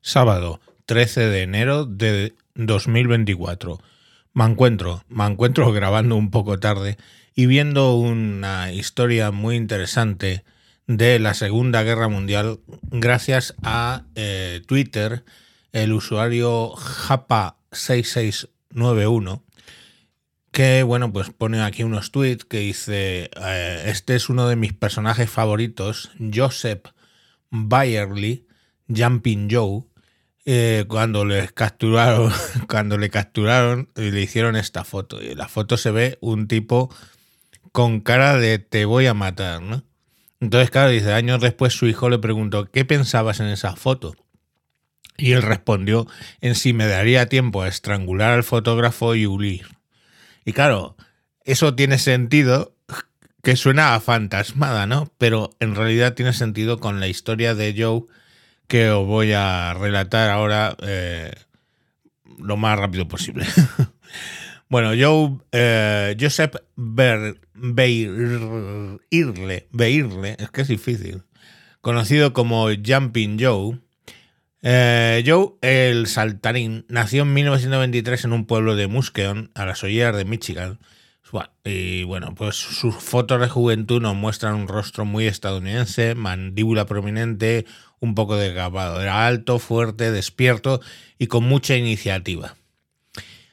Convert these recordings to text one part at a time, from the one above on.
sábado 13 de enero de 2024. Me encuentro, me encuentro grabando un poco tarde y viendo una historia muy interesante de la Segunda Guerra Mundial gracias a eh, Twitter, el usuario Japa6691 que bueno, pues pone aquí unos tweets que dice, eh, este es uno de mis personajes favoritos, Joseph Bayerly, Jumping Joe, eh, cuando le capturaron, cuando le capturaron y le hicieron esta foto. Y en la foto se ve un tipo con cara de te voy a matar, ¿no? Entonces, claro, dice, años después su hijo le preguntó, ¿qué pensabas en esa foto? Y él respondió en si me daría tiempo a estrangular al fotógrafo y huir. Y claro, eso tiene sentido que suena fantasmada, ¿no? Pero en realidad tiene sentido con la historia de Joe que os voy a relatar ahora eh, lo más rápido posible. bueno, Joe, eh, Joseph Beirle, Beirle, es que es difícil, conocido como Jumping Joe, eh, Joe, el saltarín, nació en 1923 en un pueblo de Muskegon, a las orillas de Michigan. Y bueno, pues sus fotos de juventud nos muestran un rostro muy estadounidense, mandíbula prominente, un poco desgabado. Era alto, fuerte, despierto y con mucha iniciativa.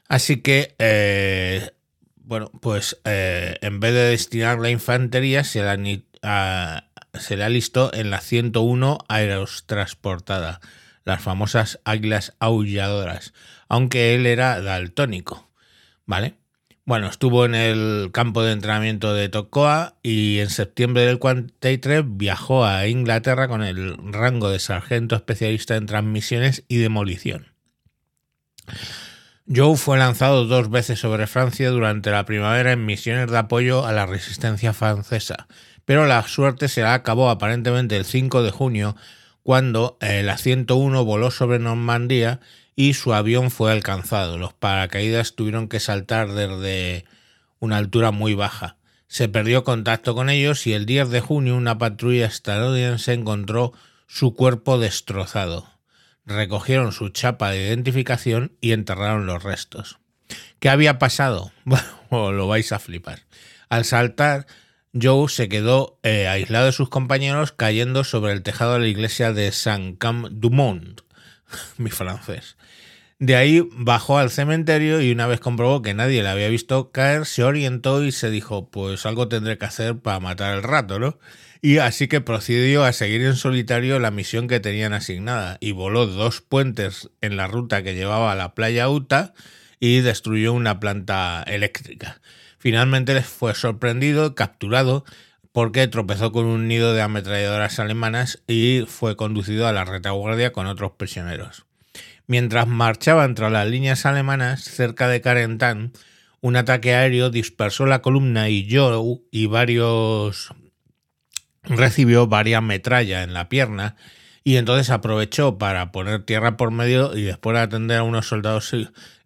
Así que, eh, bueno, pues eh, en vez de destinar la infantería, se la, se la listó en la 101 aerotransportada las famosas águilas aulladoras, aunque él era daltónico, ¿vale? Bueno, estuvo en el campo de entrenamiento de Tocoa y en septiembre del 43 viajó a Inglaterra con el rango de sargento especialista en transmisiones y demolición. Joe fue lanzado dos veces sobre Francia durante la primavera en misiones de apoyo a la resistencia francesa, pero la suerte se la acabó aparentemente el 5 de junio cuando el a 101 voló sobre Normandía y su avión fue alcanzado. Los paracaídas tuvieron que saltar desde una altura muy baja. Se perdió contacto con ellos y el 10 de junio una patrulla estadounidense encontró su cuerpo destrozado. Recogieron su chapa de identificación y enterraron los restos. ¿Qué había pasado? Lo vais a flipar. Al saltar, Joe se quedó eh, aislado de sus compañeros cayendo sobre el tejado de la iglesia de Saint-Cam du Monde, mi francés. De ahí bajó al cementerio y una vez comprobó que nadie le había visto caer, se orientó y se dijo, pues algo tendré que hacer para matar el rato, ¿no? Y así que procedió a seguir en solitario la misión que tenían asignada y voló dos puentes en la ruta que llevaba a la playa Uta y destruyó una planta eléctrica. Finalmente les fue sorprendido, capturado, porque tropezó con un nido de ametralladoras alemanas y fue conducido a la retaguardia con otros prisioneros. Mientras marchaba entre las líneas alemanas cerca de Carentan, un ataque aéreo dispersó la columna y Joe y varios recibió varias metrallas en la pierna y entonces aprovechó para poner tierra por medio y después de atender a unos soldados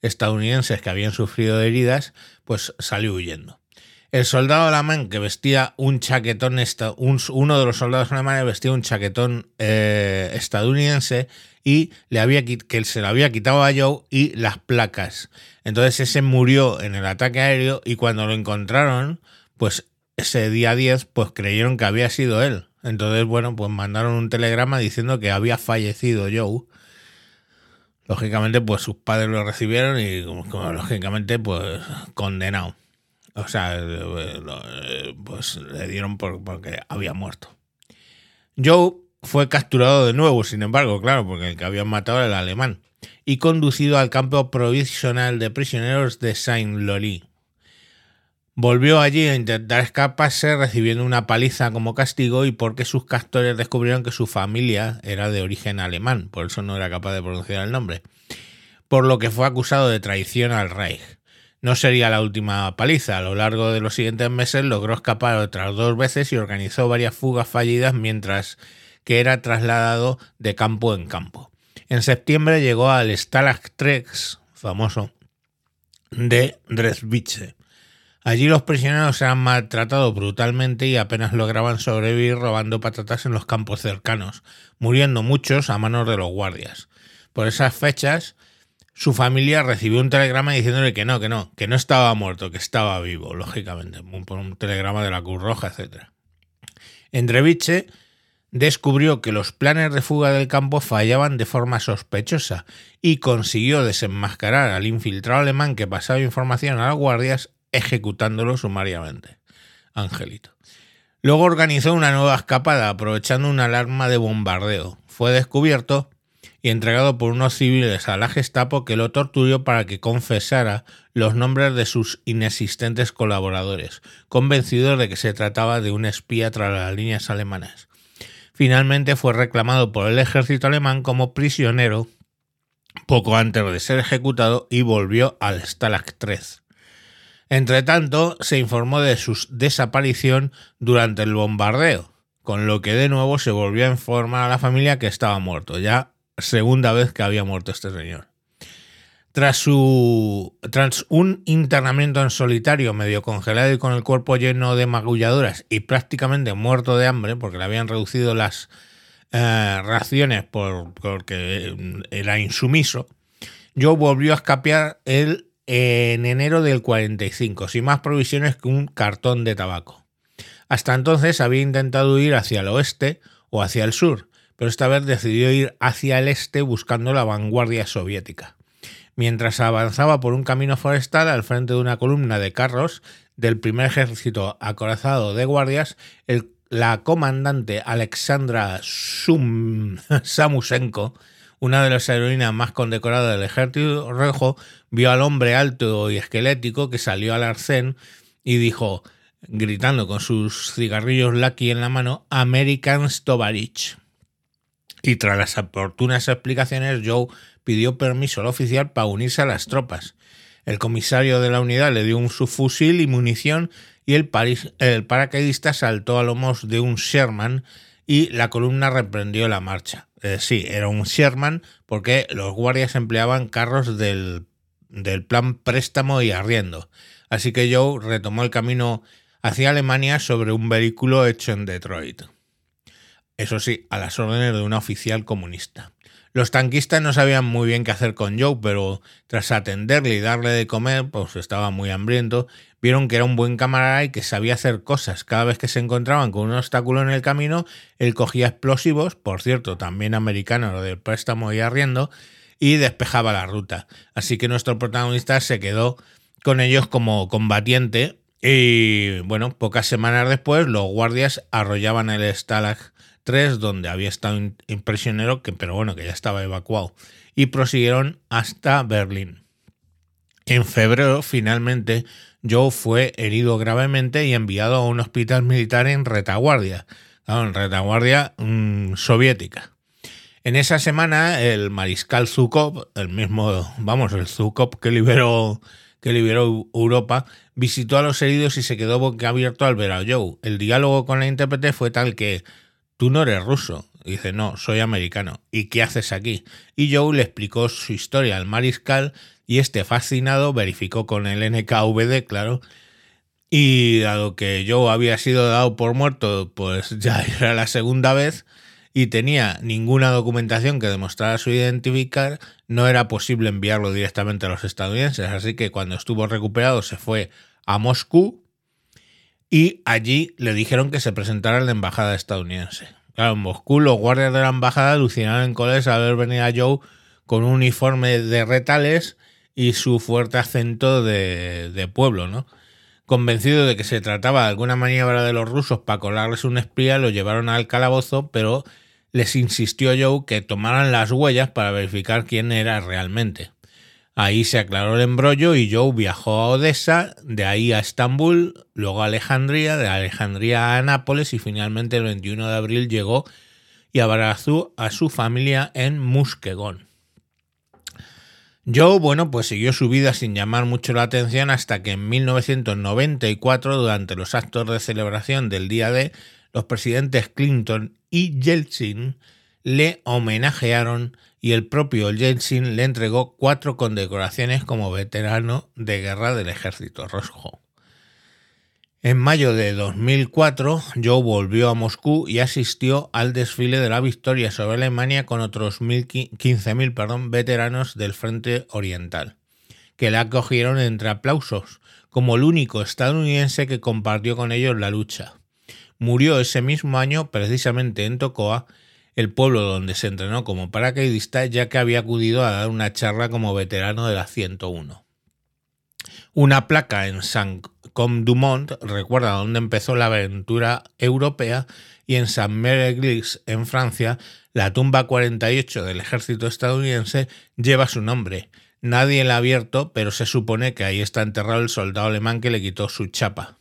estadounidenses que habían sufrido heridas, pues salió huyendo. El soldado alemán que vestía un chaquetón, uno de los soldados alemanes vestía un chaquetón eh, estadounidense y le había, que se le había quitado a Joe y las placas. Entonces ese murió en el ataque aéreo y cuando lo encontraron, pues ese día 10, pues creyeron que había sido él. Entonces, bueno, pues mandaron un telegrama diciendo que había fallecido Joe. Lógicamente, pues sus padres lo recibieron y, lógicamente, pues condenado. O sea, pues le dieron por, porque había muerto. Joe fue capturado de nuevo, sin embargo, claro, porque el que habían matado era el alemán, y conducido al campo provisional de prisioneros de Saint-Loli. Volvió allí a intentar escaparse recibiendo una paliza como castigo y porque sus castores descubrieron que su familia era de origen alemán, por eso no era capaz de pronunciar el nombre, por lo que fue acusado de traición al Reich. No sería la última paliza, a lo largo de los siguientes meses logró escapar otras dos veces y organizó varias fugas fallidas mientras que era trasladado de campo en campo. En septiembre llegó al Stalag Trex, famoso, de Dresditz Allí los prisioneros eran maltratados brutalmente y apenas lograban sobrevivir robando patatas en los campos cercanos, muriendo muchos a manos de los guardias. por esas fechas, su familia recibió un telegrama diciéndole que no, que no, que no estaba muerto, que estaba vivo, lógicamente, por un telegrama de la Cruz Roja, etc. Entreviche descubrió que los planes de fuga del campo fallaban de forma sospechosa y consiguió desenmascarar al infiltrado alemán que pasaba información a las guardias ejecutándolo sumariamente. Angelito. Luego organizó una nueva escapada aprovechando una alarma de bombardeo. Fue descubierto y entregado por unos civiles a la Gestapo que lo torturó para que confesara los nombres de sus inexistentes colaboradores, convencidos de que se trataba de un espía tras las líneas alemanas. Finalmente fue reclamado por el ejército alemán como prisionero poco antes de ser ejecutado y volvió al Stalag 3. Entre tanto, se informó de su desaparición durante el bombardeo, con lo que de nuevo se volvió a informar a la familia que estaba muerto, ya segunda vez que había muerto este señor. Tras, su, tras un internamiento en solitario, medio congelado y con el cuerpo lleno de magulladuras y prácticamente muerto de hambre, porque le habían reducido las eh, raciones por, porque era insumiso, Joe volvió a escapear el, en enero del 45, sin más provisiones que un cartón de tabaco. Hasta entonces había intentado ir hacia el oeste o hacia el sur, pero esta vez decidió ir hacia el este buscando la vanguardia soviética mientras avanzaba por un camino forestal al frente de una columna de carros del primer ejército acorazado de guardias, la comandante Alexandra Samusenko, una de las heroínas más condecoradas del ejército rojo, vio al hombre alto y esquelético que salió al arcén y dijo, gritando con sus cigarrillos Lucky en la mano, American Stovarich. Y tras las oportunas explicaciones, Joe pidió permiso al oficial para unirse a las tropas. El comisario de la unidad le dio un subfusil y munición y el, paracaidista saltó a lomos de un Sherman y la columna reprendió la marcha. Eh, sí, era un Sherman porque los guardias empleaban carros del, del plan préstamo y arriendo. Así que Joe retomó el camino hacia Alemania sobre un vehículo hecho en Detroit. Eso sí, a las órdenes de un oficial comunista. Los tanquistas no sabían muy bien qué hacer con Joe, pero tras atenderle y darle de comer, pues estaba muy hambriento, vieron que era un buen camarada y que sabía hacer cosas. Cada vez que se encontraban con un obstáculo en el camino, él cogía explosivos, por cierto, también americano, lo del préstamo y arriendo, y despejaba la ruta. Así que nuestro protagonista se quedó con ellos como combatiente y bueno, pocas semanas después los guardias arrollaban el Stalag donde había estado un prisionero, que, pero bueno, que ya estaba evacuado, y prosiguieron hasta Berlín. En febrero, finalmente, Joe fue herido gravemente y enviado a un hospital militar en retaguardia, en retaguardia mm, soviética. En esa semana, el mariscal Zukov, el mismo, vamos, el Zukov que liberó, que liberó Europa, visitó a los heridos y se quedó boquiabierto al ver a Joe. El diálogo con la intérprete fue tal que tú no eres ruso. dice, no, soy americano. ¿Y qué haces aquí? Y Joe le explicó su historia al mariscal y este fascinado verificó con el NKVD, claro. Y dado que Joe había sido dado por muerto, pues ya era la segunda vez y tenía ninguna documentación que demostrara su identificar, no era posible enviarlo directamente a los estadounidenses. Así que cuando estuvo recuperado se fue a Moscú y allí le dijeron que se presentara en la embajada estadounidense. Claro, en Moscú los guardias de la embajada alucinaron en coles al ver venir a Joe con un uniforme de retales y su fuerte acento de, de pueblo, ¿no? Convencido de que se trataba de alguna maniobra de los rusos para colarles un espía, lo llevaron al calabozo, pero les insistió Joe que tomaran las huellas para verificar quién era realmente. Ahí se aclaró el embrollo y Joe viajó a Odessa, de ahí a Estambul, luego a Alejandría, de Alejandría a Nápoles y finalmente el 21 de abril llegó y abrazó a su familia en Muskegon. Joe, bueno, pues siguió su vida sin llamar mucho la atención hasta que en 1994, durante los actos de celebración del Día D, los presidentes Clinton y Yeltsin le homenajearon y el propio Yeltsin le entregó cuatro condecoraciones como veterano de guerra del ejército rojo. En mayo de 2004, Joe volvió a Moscú y asistió al desfile de la victoria sobre Alemania con otros 15.000 veteranos del Frente Oriental, que le acogieron entre aplausos, como el único estadounidense que compartió con ellos la lucha. Murió ese mismo año precisamente en Tocoa, el pueblo donde se entrenó como paracaidista, ya que había acudido a dar una charla como veterano de la 101. Una placa en San Com Dumont recuerda dónde empezó la aventura europea y en Saint Mary en Francia, la tumba 48 del ejército estadounidense lleva su nombre. Nadie la ha abierto, pero se supone que ahí está enterrado el soldado alemán que le quitó su chapa.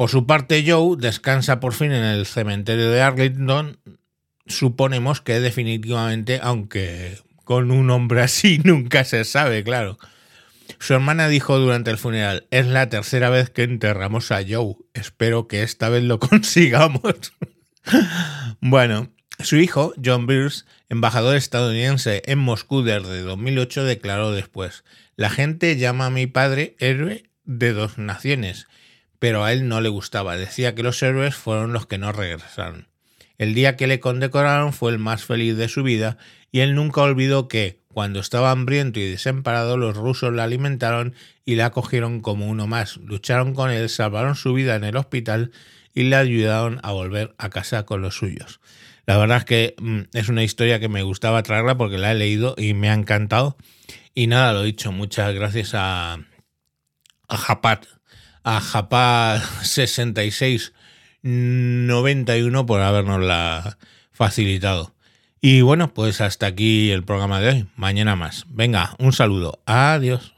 Por su parte, Joe descansa por fin en el cementerio de Arlington. Suponemos que definitivamente, aunque con un hombre así nunca se sabe, claro. Su hermana dijo durante el funeral, es la tercera vez que enterramos a Joe. Espero que esta vez lo consigamos. bueno, su hijo, John Beers, embajador estadounidense en Moscú desde 2008, declaró después, la gente llama a mi padre héroe de dos naciones, pero a él no le gustaba. Decía que los héroes fueron los que no regresaron. El día que le condecoraron fue el más feliz de su vida y él nunca olvidó que, cuando estaba hambriento y desamparado, los rusos le alimentaron y le acogieron como uno más. Lucharon con él, salvaron su vida en el hospital y le ayudaron a volver a casa con los suyos. La verdad es que mm, es una historia que me gustaba traerla porque la he leído y me ha encantado. Y nada, lo dicho, muchas gracias a, a Japat, a Japat 6691 por habernos facilitado. Y bueno, pues hasta aquí el programa de hoy. Mañana más. Venga, un saludo. Adiós.